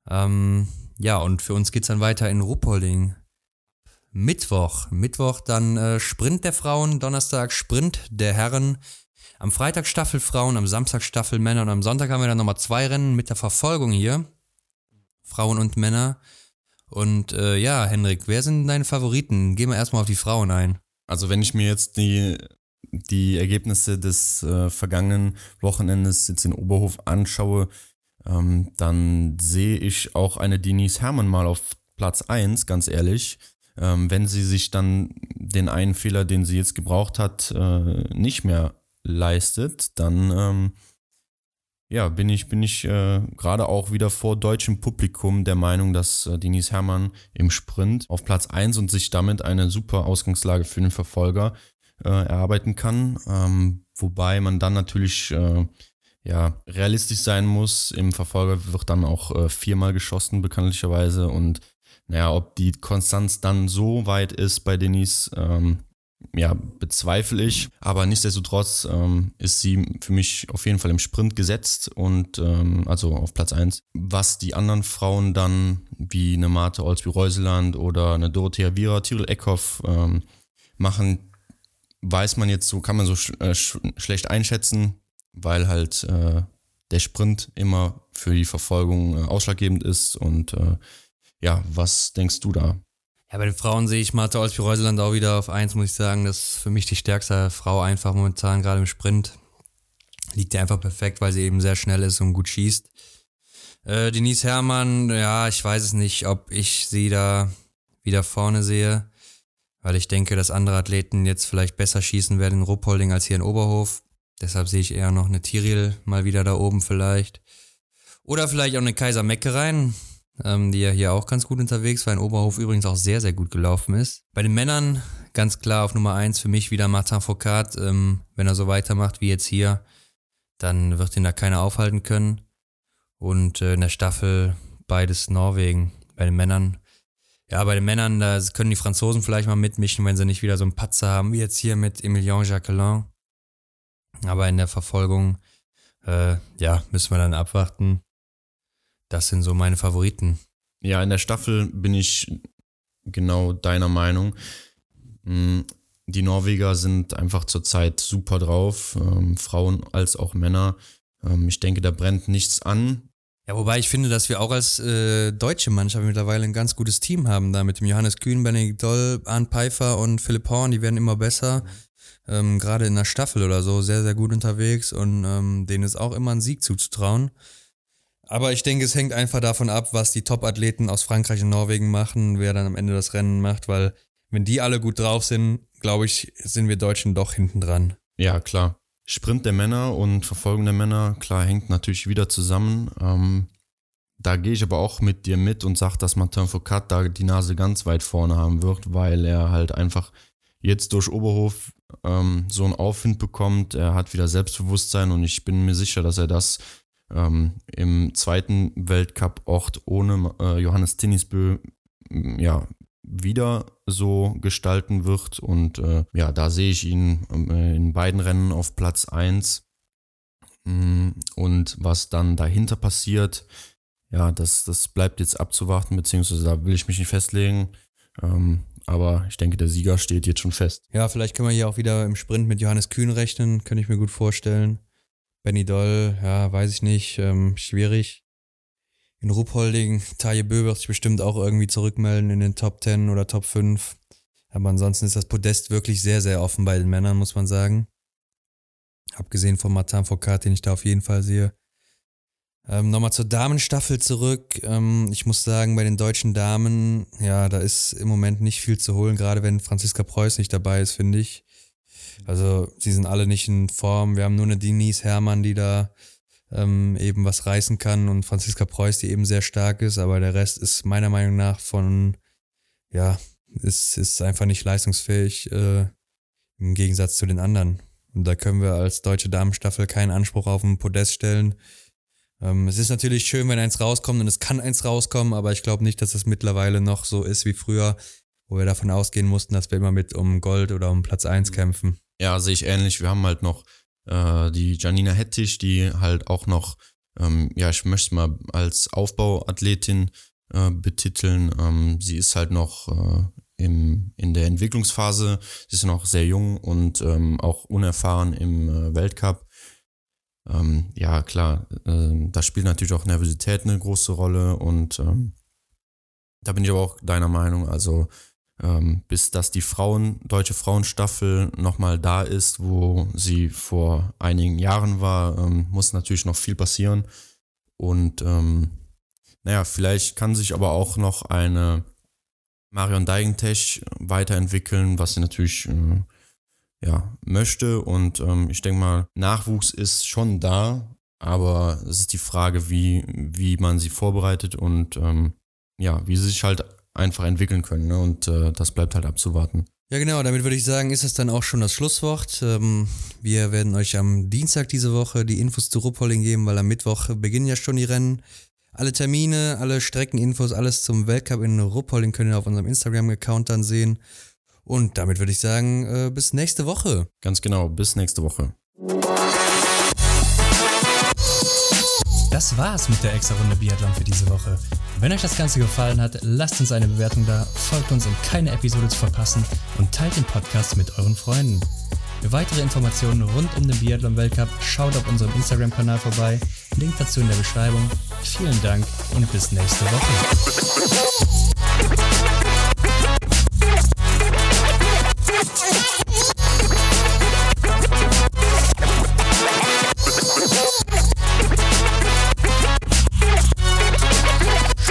Ähm, ja, und für uns geht's dann weiter in Ruppolding. Mittwoch. Mittwoch dann äh, Sprint der Frauen, Donnerstag Sprint der Herren. Am Freitag Staffel Frauen, am Samstag Staffel Männer und am Sonntag haben wir dann nochmal zwei Rennen mit der Verfolgung hier. Frauen und Männer. Und äh, ja, Henrik, wer sind deine Favoriten? Gehen wir erstmal auf die Frauen ein. Also wenn ich mir jetzt die die Ergebnisse des äh, vergangenen Wochenendes jetzt in Oberhof anschaue, ähm, dann sehe ich auch eine Denise Herrmann mal auf Platz 1, ganz ehrlich. Ähm, wenn sie sich dann den einen Fehler, den sie jetzt gebraucht hat, äh, nicht mehr leistet, dann ähm, ja, bin ich, bin ich äh, gerade auch wieder vor deutschem Publikum der Meinung, dass äh, Denise Herrmann im Sprint auf Platz 1 und sich damit eine super Ausgangslage für den Verfolger äh, erarbeiten kann. Ähm, wobei man dann natürlich äh, ja, realistisch sein muss. Im Verfolger wird dann auch äh, viermal geschossen, bekanntlicherweise. Und naja, ob die Konstanz dann so weit ist bei Denise, ähm, ja, bezweifle ich. Aber nichtsdestotrotz ähm, ist sie für mich auf jeden Fall im Sprint gesetzt und ähm, also auf Platz 1. Was die anderen Frauen dann, wie eine Marte Olsby-Reuseland oder eine Dorothea Viera, Tyrell Eckhoff ähm, machen, weiß man jetzt so, kann man so sch äh, sch schlecht einschätzen, weil halt äh, der Sprint immer für die Verfolgung äh, ausschlaggebend ist. Und äh, ja, was denkst du da? Ja, bei den Frauen sehe ich Martha Olsby-Reuseland auch wieder auf eins, muss ich sagen. Das ist für mich die stärkste Frau einfach momentan, gerade im Sprint. Liegt ihr einfach perfekt, weil sie eben sehr schnell ist und gut schießt. Äh, Denise Herrmann, ja, ich weiß es nicht, ob ich sie da wieder vorne sehe, weil ich denke, dass andere Athleten jetzt vielleicht besser schießen werden in Ruppolding als hier in Oberhof. Deshalb sehe ich eher noch eine Tiril mal wieder da oben vielleicht. Oder vielleicht auch eine Kaiser Mecke rein ähm, die ja hier auch ganz gut unterwegs war, in Oberhof übrigens auch sehr, sehr gut gelaufen ist. Bei den Männern ganz klar auf Nummer eins für mich wieder Martin Foucault. Ähm, wenn er so weitermacht wie jetzt hier, dann wird ihn da keiner aufhalten können. Und äh, in der Staffel beides Norwegen. Bei den Männern, ja, bei den Männern, da können die Franzosen vielleicht mal mitmischen, wenn sie nicht wieder so einen Patzer haben, wie jetzt hier mit Emilien Jacquelin. Aber in der Verfolgung, äh, ja, müssen wir dann abwarten. Das sind so meine Favoriten. Ja, in der Staffel bin ich genau deiner Meinung. Mm, die Norweger sind einfach zurzeit super drauf, ähm, Frauen als auch Männer. Ähm, ich denke, da brennt nichts an. Ja, wobei ich finde, dass wir auch als äh, deutsche Mannschaft mittlerweile ein ganz gutes Team haben, da mit dem Johannes Kühn, Benedikt Doll, Arndt Pfeiffer und Philipp Horn, die werden immer besser. Ähm, Gerade in der Staffel oder so sehr, sehr gut unterwegs und ähm, denen ist auch immer ein Sieg zuzutrauen. Aber ich denke, es hängt einfach davon ab, was die Top-Athleten aus Frankreich und Norwegen machen, wer dann am Ende das Rennen macht, weil wenn die alle gut drauf sind, glaube ich, sind wir Deutschen doch hinten dran. Ja, klar. Sprint der Männer und Verfolgung der Männer, klar, hängt natürlich wieder zusammen. Ähm, da gehe ich aber auch mit dir mit und sage, dass Martin Foucault da die Nase ganz weit vorne haben wird, weil er halt einfach jetzt durch Oberhof ähm, so einen Aufwind bekommt. Er hat wieder Selbstbewusstsein und ich bin mir sicher, dass er das ähm, im zweiten Weltcup-Ort ohne äh, Johannes Tinnisbö ja, wieder so gestalten wird. Und äh, ja, da sehe ich ihn äh, in beiden Rennen auf Platz 1. Mm, und was dann dahinter passiert, ja, das, das bleibt jetzt abzuwarten, beziehungsweise da will ich mich nicht festlegen. Ähm, aber ich denke, der Sieger steht jetzt schon fest. Ja, vielleicht können wir hier auch wieder im Sprint mit Johannes Kühn rechnen, könnte ich mir gut vorstellen. Benny Doll, ja, weiß ich nicht, ähm, schwierig. In Ruppholding, Taje Bö wird sich bestimmt auch irgendwie zurückmelden in den Top 10 oder Top 5. Aber ansonsten ist das Podest wirklich sehr, sehr offen bei den Männern, muss man sagen. Abgesehen von Martin Foucault, den ich da auf jeden Fall sehe. Ähm, Nochmal zur Damenstaffel zurück. Ähm, ich muss sagen, bei den deutschen Damen, ja, da ist im Moment nicht viel zu holen, gerade wenn Franziska Preuß nicht dabei ist, finde ich. Also sie sind alle nicht in Form. Wir haben nur eine Denise Herrmann, die da ähm, eben was reißen kann und Franziska Preuß, die eben sehr stark ist, aber der Rest ist meiner Meinung nach von, ja, ist, ist einfach nicht leistungsfähig äh, im Gegensatz zu den anderen. Und da können wir als deutsche Damenstaffel keinen Anspruch auf ein Podest stellen. Ähm, es ist natürlich schön, wenn eins rauskommt und es kann eins rauskommen, aber ich glaube nicht, dass es mittlerweile noch so ist wie früher, wo wir davon ausgehen mussten, dass wir immer mit um Gold oder um Platz 1 kämpfen. Ja, sehe ich ähnlich. Wir haben halt noch äh, die Janina Hettich, die halt auch noch, ähm, ja, ich möchte es mal als Aufbauathletin äh, betiteln. Ähm, sie ist halt noch äh, im, in der Entwicklungsphase. Sie ist noch sehr jung und ähm, auch unerfahren im äh, Weltcup. Ähm, ja, klar, äh, da spielt natürlich auch Nervosität eine große Rolle und ähm, da bin ich aber auch deiner Meinung. Also ähm, bis dass die Frauen, deutsche Frauenstaffel nochmal da ist, wo sie vor einigen Jahren war, ähm, muss natürlich noch viel passieren. Und ähm, naja, vielleicht kann sich aber auch noch eine Marion Deigentech weiterentwickeln, was sie natürlich äh, ja, möchte. Und ähm, ich denke mal, Nachwuchs ist schon da, aber es ist die Frage, wie, wie man sie vorbereitet und ähm, ja, wie sie sich halt einfach entwickeln können. Ne? Und äh, das bleibt halt abzuwarten. Ja, genau, damit würde ich sagen, ist es dann auch schon das Schlusswort. Ähm, wir werden euch am Dienstag diese Woche die Infos zu Ruppolding geben, weil am Mittwoch beginnen ja schon die Rennen. Alle Termine, alle Streckeninfos, alles zum Weltcup in Ruppolding könnt ihr auf unserem Instagram-Account dann sehen. Und damit würde ich sagen, äh, bis nächste Woche. Ganz genau, bis nächste Woche. Das war's mit der extra Runde Biathlon für diese Woche. Wenn euch das Ganze gefallen hat, lasst uns eine Bewertung da, folgt uns, um keine Episode zu verpassen und teilt den Podcast mit euren Freunden. Für weitere Informationen rund um den Biathlon Weltcup schaut auf unserem Instagram-Kanal vorbei. Link dazu in der Beschreibung. Vielen Dank und bis nächste Woche.